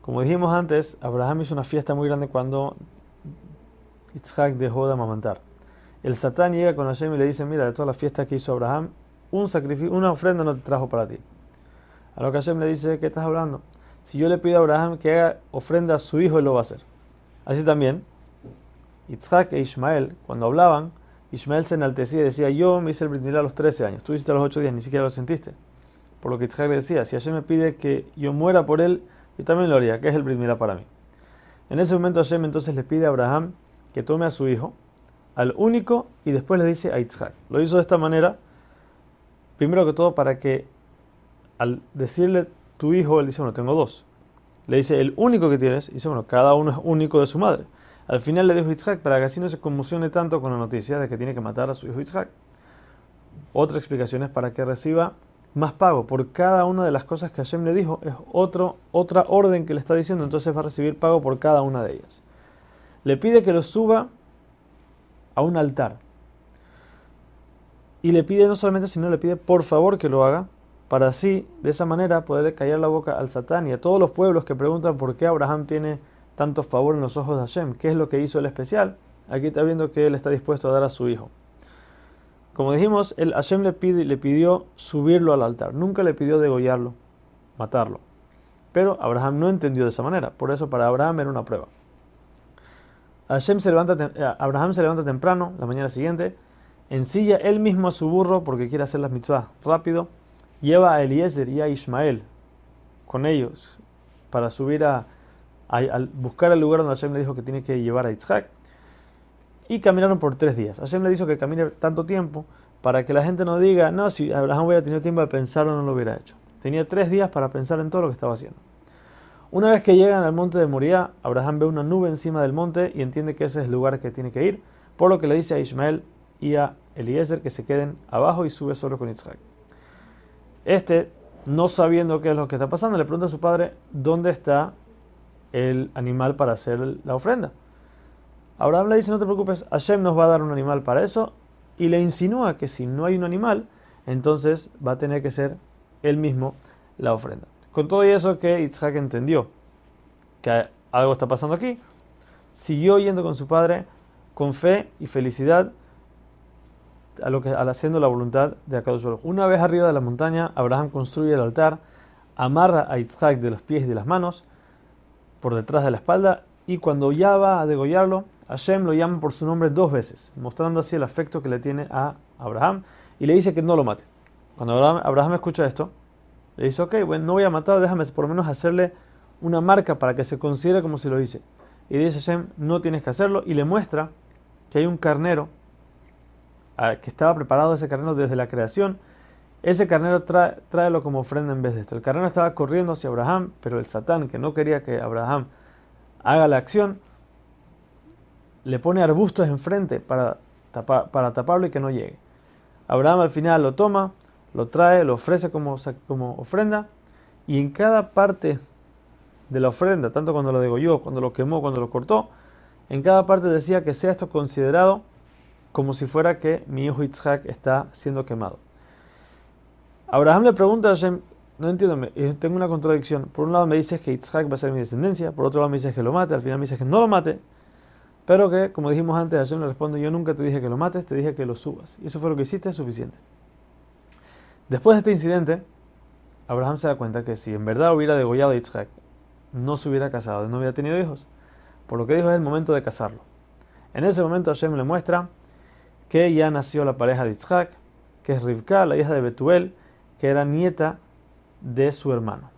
Como dijimos antes, Abraham hizo una fiesta muy grande cuando Yitzhak dejó de amamantar. El Satán llega con Hashem y le dice, mira, de todas las fiestas que hizo Abraham, un sacrificio, una ofrenda no te trajo para ti. A lo que Hashem le dice, ¿qué estás hablando? Si yo le pido a Abraham que haga ofrenda a su hijo, él lo va a hacer. Así también, Yitzhak e Ismael, cuando hablaban, Ismael se enaltecía y decía, yo me hice el brindilá a los 13 años, tú hiciste a los 8 días, ni siquiera lo sentiste. Por lo que le decía, si Hashem me pide que yo muera por él, yo también lo haría, que es el primera para mí. En ese momento Hashem entonces le pide a Abraham que tome a su hijo, al único, y después le dice a Yitzhak. Lo hizo de esta manera, primero que todo para que al decirle tu hijo, él dice, bueno, tengo dos. Le dice, el único que tienes, y dice, bueno, cada uno es único de su madre. Al final le dijo Yitzhak para que así no se conmocione tanto con la noticia de que tiene que matar a su hijo Yitzhak. Otra explicación es para que reciba más pago por cada una de las cosas que Hashem le dijo, es otro, otra orden que le está diciendo, entonces va a recibir pago por cada una de ellas. Le pide que lo suba a un altar. Y le pide no solamente, sino le pide por favor que lo haga, para así, de esa manera, poder callar la boca al Satán y a todos los pueblos que preguntan por qué Abraham tiene tanto favor en los ojos de Hashem, qué es lo que hizo el especial. Aquí está viendo que él está dispuesto a dar a su hijo. Como dijimos, el Hashem le, pide, le pidió subirlo al altar, nunca le pidió degollarlo, matarlo. Pero Abraham no entendió de esa manera, por eso para Abraham era una prueba. Hashem se eh, Abraham se levanta temprano, la mañana siguiente, ensilla él mismo a su burro porque quiere hacer las mitzvahs rápido, lleva a Eliezer y a Ismael con ellos para subir a, a, buscar el lugar donde Hashem le dijo que tiene que llevar a Yitzhak y caminaron por tres días. Hashem le dijo que camine tanto tiempo para que la gente no diga, no, si Abraham hubiera tenido tiempo de pensarlo no lo hubiera hecho. Tenía tres días para pensar en todo lo que estaba haciendo. Una vez que llegan al monte de Moriah, Abraham ve una nube encima del monte y entiende que ese es el lugar que tiene que ir, por lo que le dice a Ismael y a Eliezer que se queden abajo y sube solo con Isaac. Este, no sabiendo qué es lo que está pasando, le pregunta a su padre dónde está el animal para hacer la ofrenda. Abraham le dice, no te preocupes, Hashem nos va a dar un animal para eso, y le insinúa que si no hay un animal, entonces va a tener que ser él mismo la ofrenda. Con todo eso que Isaac entendió que algo está pasando aquí, siguió yendo con su padre con fe y felicidad a lo que, al haciendo la voluntad de Akadosh. Una vez arriba de la montaña, Abraham construye el altar, amarra a Isaac de los pies y de las manos por detrás de la espalda y cuando ya va a degollarlo, Hashem lo llama por su nombre dos veces, mostrando así el afecto que le tiene a Abraham y le dice que no lo mate. Cuando Abraham, escucha esto, le dice, ok, bueno, no voy a matar, déjame por lo menos hacerle una marca para que se considere como si lo hice. Y dice Hashem, no tienes que hacerlo, y le muestra que hay un carnero, ah, que estaba preparado ese carnero desde la creación. Ese carnero trae, tráelo como ofrenda en vez de esto. El carnero estaba corriendo hacia Abraham, pero el Satán, que no quería que Abraham haga la acción, le pone arbustos enfrente para, para taparlo y que no llegue. Abraham al final lo toma, lo trae, lo ofrece como, como ofrenda y en cada parte de la ofrenda, tanto cuando lo degolló, cuando lo quemó, cuando lo cortó, en cada parte decía que sea esto considerado como si fuera que mi hijo Yitzhak está siendo quemado. Abraham le pregunta a Hashem, no entiendo, tengo una contradicción. Por un lado me dices que Yitzhak va a ser mi descendencia, por otro lado me dices que lo mate, al final me dices que no lo mate. Pero que, como dijimos antes, Hashem le responde, yo nunca te dije que lo mates, te dije que lo subas. Y eso fue lo que hiciste, es suficiente. Después de este incidente, Abraham se da cuenta que si en verdad hubiera degollado a Yitzhak, no se hubiera casado, no hubiera tenido hijos. Por lo que dijo es el momento de casarlo. En ese momento Hashem le muestra que ya nació la pareja de Yitzhak, que es Rivka, la hija de Betuel, que era nieta de su hermano.